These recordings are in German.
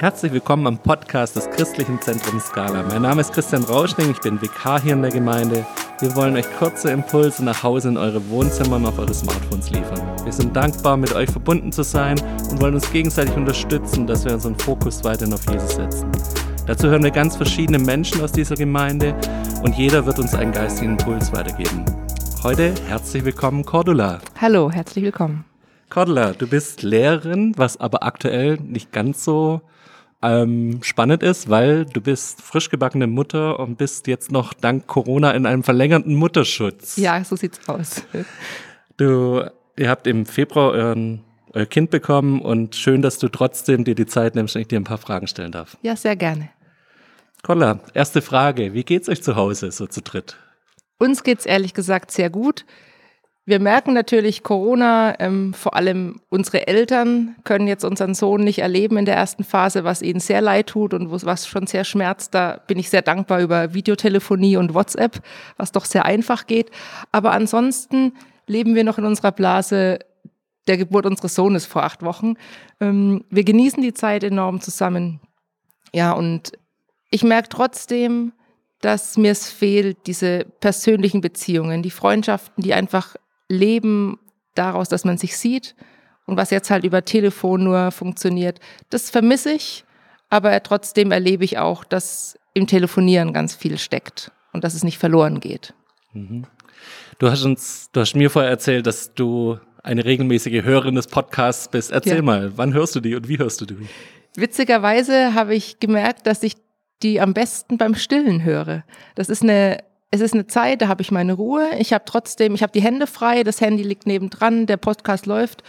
Herzlich willkommen am Podcast des Christlichen Zentrums Scala. Mein Name ist Christian Rauschning, ich bin Vikar hier in der Gemeinde. Wir wollen euch kurze Impulse nach Hause in eure Wohnzimmer und auf eure Smartphones liefern. Wir sind dankbar, mit euch verbunden zu sein und wollen uns gegenseitig unterstützen, dass wir unseren Fokus weiterhin auf Jesus setzen. Dazu hören wir ganz verschiedene Menschen aus dieser Gemeinde und jeder wird uns einen geistigen Impuls weitergeben. Heute herzlich willkommen, Cordula. Hallo, herzlich willkommen. Cordula, du bist Lehrerin, was aber aktuell nicht ganz so ähm, spannend ist, weil du bist frisch gebackene Mutter und bist jetzt noch dank Corona in einem verlängerten Mutterschutz. Ja, so sieht's aus. Du, ihr habt im Februar euren, euer Kind bekommen und schön, dass du trotzdem dir die Zeit nimmst und ich dir ein paar Fragen stellen darf. Ja, sehr gerne. Cordula, erste Frage. Wie geht's euch zu Hause so zu dritt? Uns geht's ehrlich gesagt sehr gut. Wir merken natürlich Corona, ähm, vor allem unsere Eltern können jetzt unseren Sohn nicht erleben in der ersten Phase, was ihnen sehr leid tut und was schon sehr schmerzt. Da bin ich sehr dankbar über Videotelefonie und WhatsApp, was doch sehr einfach geht. Aber ansonsten leben wir noch in unserer Blase der Geburt unseres Sohnes vor acht Wochen. Ähm, wir genießen die Zeit enorm zusammen. Ja, und ich merke trotzdem, dass mir es fehlt, diese persönlichen Beziehungen, die Freundschaften, die einfach leben daraus, dass man sich sieht und was jetzt halt über Telefon nur funktioniert. Das vermisse ich, aber trotzdem erlebe ich auch, dass im Telefonieren ganz viel steckt und dass es nicht verloren geht. Mhm. Du hast uns, du hast mir vorher erzählt, dass du eine regelmäßige Hörerin des Podcasts bist. Erzähl ja. mal, wann hörst du die und wie hörst du die? Witzigerweise habe ich gemerkt, dass ich die am besten beim Stillen höre. Das ist eine es ist eine Zeit, da habe ich meine Ruhe. Ich habe trotzdem, ich habe die Hände frei, das Handy liegt nebendran, der Podcast läuft.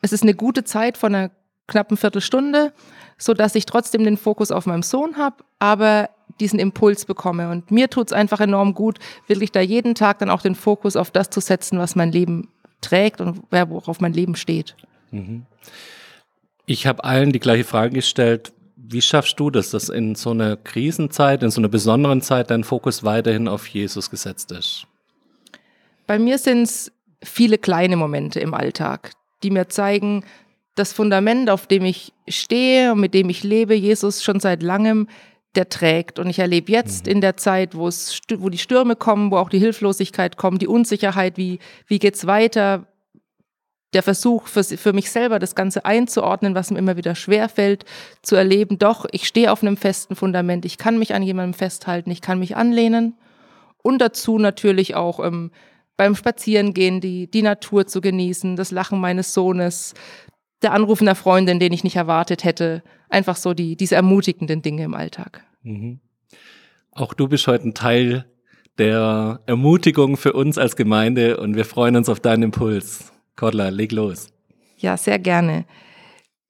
Es ist eine gute Zeit von einer knappen Viertelstunde, so dass ich trotzdem den Fokus auf meinem Sohn habe, aber diesen Impuls bekomme. Und mir tut es einfach enorm gut, wirklich da jeden Tag dann auch den Fokus auf das zu setzen, was mein Leben trägt und worauf mein Leben steht. Mhm. Ich habe allen die gleiche Frage gestellt wie schaffst du das, dass in so einer Krisenzeit, in so einer besonderen Zeit dein Fokus weiterhin auf Jesus gesetzt ist? Bei mir sind es viele kleine Momente im Alltag, die mir zeigen, das Fundament, auf dem ich stehe und mit dem ich lebe, Jesus schon seit langem, der trägt. Und ich erlebe jetzt mhm. in der Zeit, wo es, wo die Stürme kommen, wo auch die Hilflosigkeit kommt, die Unsicherheit, wie, wie geht's weiter, der Versuch für, für mich selber, das Ganze einzuordnen, was mir immer wieder schwerfällt, zu erleben, doch, ich stehe auf einem festen Fundament, ich kann mich an jemandem festhalten, ich kann mich anlehnen. Und dazu natürlich auch ähm, beim Spazierengehen die, die Natur zu genießen, das Lachen meines Sohnes, der Anruf einer Freundin, den ich nicht erwartet hätte. Einfach so die, diese ermutigenden Dinge im Alltag. Mhm. Auch du bist heute ein Teil der Ermutigung für uns als Gemeinde und wir freuen uns auf deinen Impuls. Cordula, leg los. Ja, sehr gerne.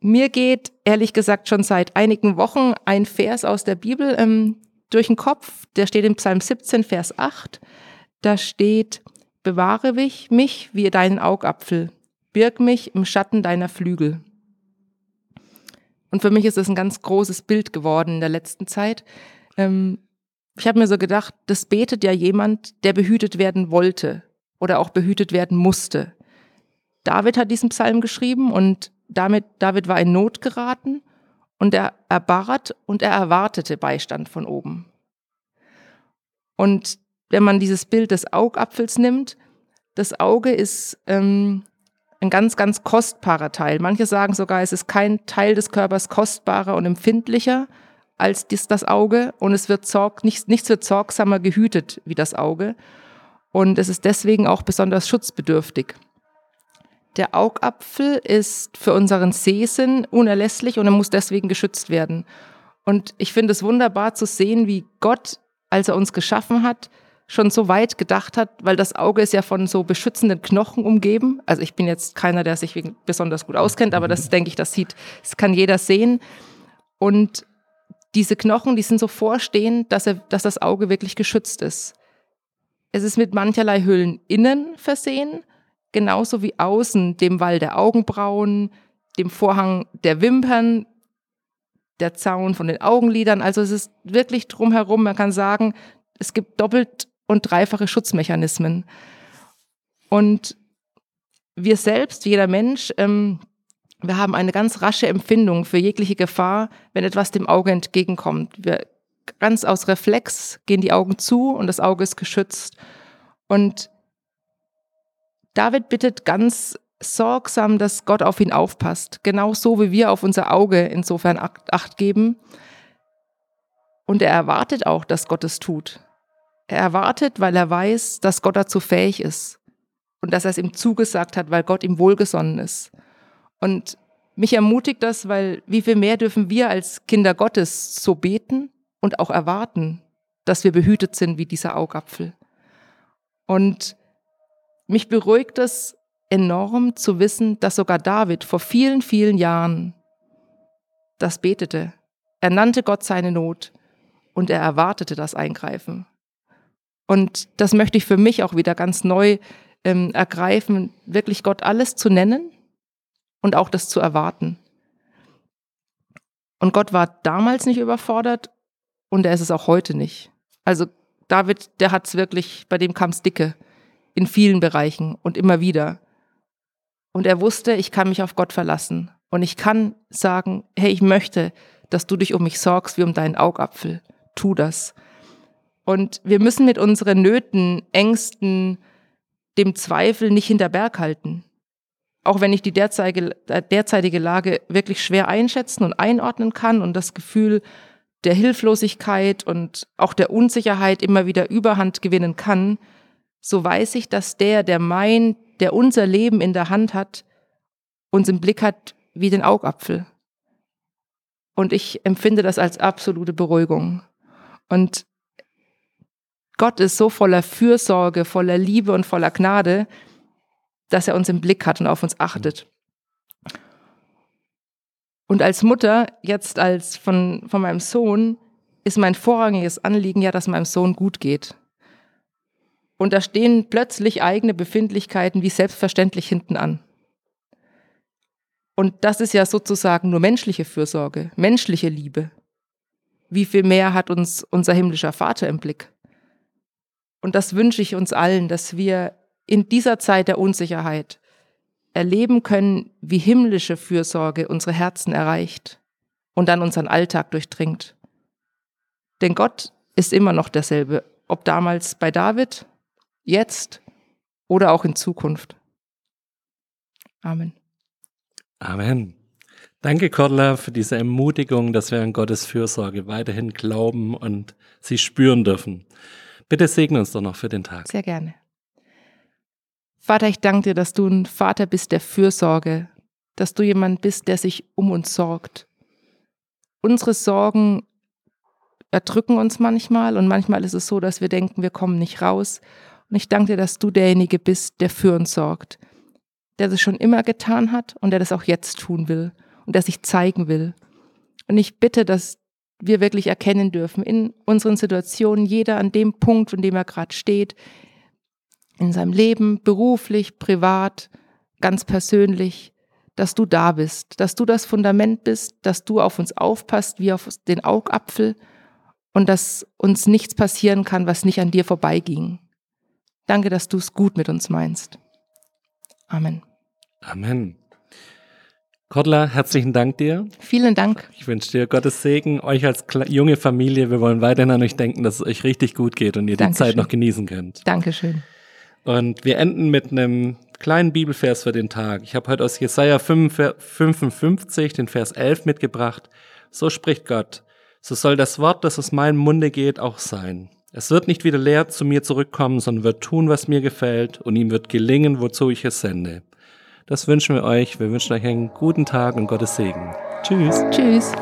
Mir geht ehrlich gesagt schon seit einigen Wochen ein Vers aus der Bibel ähm, durch den Kopf. Der steht im Psalm 17, Vers 8. Da steht, bewahre mich, mich wie deinen Augapfel, birg mich im Schatten deiner Flügel. Und für mich ist es ein ganz großes Bild geworden in der letzten Zeit. Ähm, ich habe mir so gedacht, das betet ja jemand, der behütet werden wollte oder auch behütet werden musste. David hat diesen Psalm geschrieben und damit, David war in Not geraten und er erbat und er erwartete Beistand von oben. Und wenn man dieses Bild des Augapfels nimmt, das Auge ist ähm, ein ganz, ganz kostbarer Teil. Manche sagen sogar, es ist kein Teil des Körpers kostbarer und empfindlicher als dies, das Auge und es wird sorg, nichts, nichts wird sorgsamer gehütet wie das Auge. Und es ist deswegen auch besonders schutzbedürftig. Der Augapfel ist für unseren Sehsinn unerlässlich und er muss deswegen geschützt werden. Und ich finde es wunderbar zu sehen, wie Gott, als er uns geschaffen hat, schon so weit gedacht hat, weil das Auge ist ja von so beschützenden Knochen umgeben. Also ich bin jetzt keiner, der sich besonders gut auskennt, aber das denke ich, das sieht, das kann jeder sehen. Und diese Knochen, die sind so vorstehend, dass, er, dass das Auge wirklich geschützt ist. Es ist mit mancherlei Hüllen innen versehen genauso wie außen dem Wall der Augenbrauen, dem Vorhang der Wimpern, der Zaun von den Augenlidern. Also es ist wirklich drumherum, man kann sagen, es gibt doppelt und dreifache Schutzmechanismen. Und wir selbst, jeder Mensch, ähm, Wir haben eine ganz rasche Empfindung für jegliche Gefahr, wenn etwas dem Auge entgegenkommt. Wir ganz aus Reflex gehen die Augen zu und das Auge ist geschützt. Und David bittet ganz sorgsam, dass Gott auf ihn aufpasst, genauso wie wir auf unser Auge insofern Acht geben. Und er erwartet auch, dass Gott es tut. Er erwartet, weil er weiß, dass Gott dazu fähig ist und dass er es ihm zugesagt hat, weil Gott ihm wohlgesonnen ist. Und mich ermutigt das, weil wie viel mehr dürfen wir als Kinder Gottes so beten und auch erwarten, dass wir behütet sind wie dieser Augapfel. Und mich beruhigt es enorm zu wissen, dass sogar David vor vielen, vielen Jahren das betete. Er nannte Gott seine Not und er erwartete das Eingreifen. Und das möchte ich für mich auch wieder ganz neu ähm, ergreifen, wirklich Gott alles zu nennen und auch das zu erwarten. Und Gott war damals nicht überfordert und er ist es auch heute nicht. Also David, der hat es wirklich, bei dem kam es dicke in vielen Bereichen und immer wieder. Und er wusste, ich kann mich auf Gott verlassen. Und ich kann sagen, hey, ich möchte, dass du dich um mich sorgst wie um deinen Augapfel. Tu das. Und wir müssen mit unseren Nöten, Ängsten, dem Zweifel nicht hinter Berg halten. Auch wenn ich die derzeitige, äh, derzeitige Lage wirklich schwer einschätzen und einordnen kann und das Gefühl der Hilflosigkeit und auch der Unsicherheit immer wieder Überhand gewinnen kann, so weiß ich, dass der, der mein, der unser Leben in der Hand hat, uns im Blick hat wie den Augapfel. Und ich empfinde das als absolute Beruhigung. Und Gott ist so voller Fürsorge, voller Liebe und voller Gnade, dass er uns im Blick hat und auf uns achtet. Und als Mutter, jetzt als von, von meinem Sohn, ist mein vorrangiges Anliegen ja, dass meinem Sohn gut geht. Und da stehen plötzlich eigene Befindlichkeiten wie selbstverständlich hinten an. Und das ist ja sozusagen nur menschliche Fürsorge, menschliche Liebe. Wie viel mehr hat uns unser himmlischer Vater im Blick? Und das wünsche ich uns allen, dass wir in dieser Zeit der Unsicherheit erleben können, wie himmlische Fürsorge unsere Herzen erreicht und dann unseren Alltag durchdringt. Denn Gott ist immer noch derselbe, ob damals bei David jetzt oder auch in Zukunft. Amen. Amen. Danke, Cordula, für diese Ermutigung, dass wir an Gottes Fürsorge weiterhin glauben und sie spüren dürfen. Bitte segne uns doch noch für den Tag. Sehr gerne. Vater, ich danke dir, dass du ein Vater bist der Fürsorge, dass du jemand bist, der sich um uns sorgt. Unsere Sorgen erdrücken uns manchmal und manchmal ist es so, dass wir denken, wir kommen nicht raus. Und ich danke dir, dass du derjenige bist, der für uns sorgt, der das schon immer getan hat und der das auch jetzt tun will und der sich zeigen will. Und ich bitte, dass wir wirklich erkennen dürfen in unseren Situationen, jeder an dem Punkt, von dem er gerade steht, in seinem Leben, beruflich, privat, ganz persönlich, dass du da bist, dass du das Fundament bist, dass du auf uns aufpasst wie auf den Augapfel und dass uns nichts passieren kann, was nicht an dir vorbeiging. Danke, dass du es gut mit uns meinst. Amen. Amen. Kordla, herzlichen Dank dir. Vielen Dank. Ich wünsche dir Gottes Segen, euch als junge Familie. Wir wollen weiterhin an euch denken, dass es euch richtig gut geht und ihr Dankeschön. die Zeit noch genießen könnt. Dankeschön. Und wir enden mit einem kleinen Bibelvers für den Tag. Ich habe heute aus Jesaja 55, den Vers 11 mitgebracht. So spricht Gott. So soll das Wort, das aus meinem Munde geht, auch sein. Es wird nicht wieder leer zu mir zurückkommen, sondern wird tun, was mir gefällt, und ihm wird gelingen, wozu ich es sende. Das wünschen wir euch. Wir wünschen euch einen guten Tag und Gottes Segen. Tschüss. Tschüss.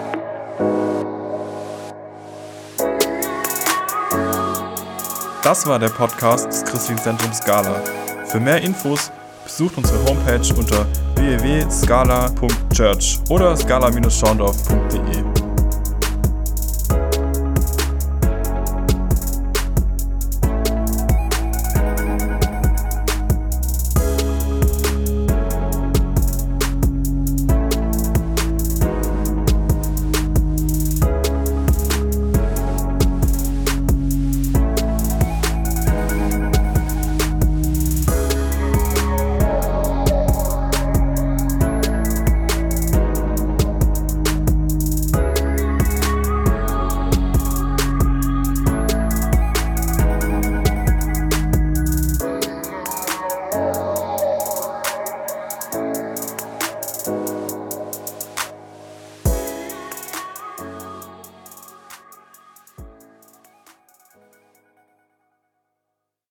Das war der Podcast des Christlichen Zentrums Scala. Für mehr Infos besucht unsere Homepage unter www.scala.church oder scala-schaundorf.de.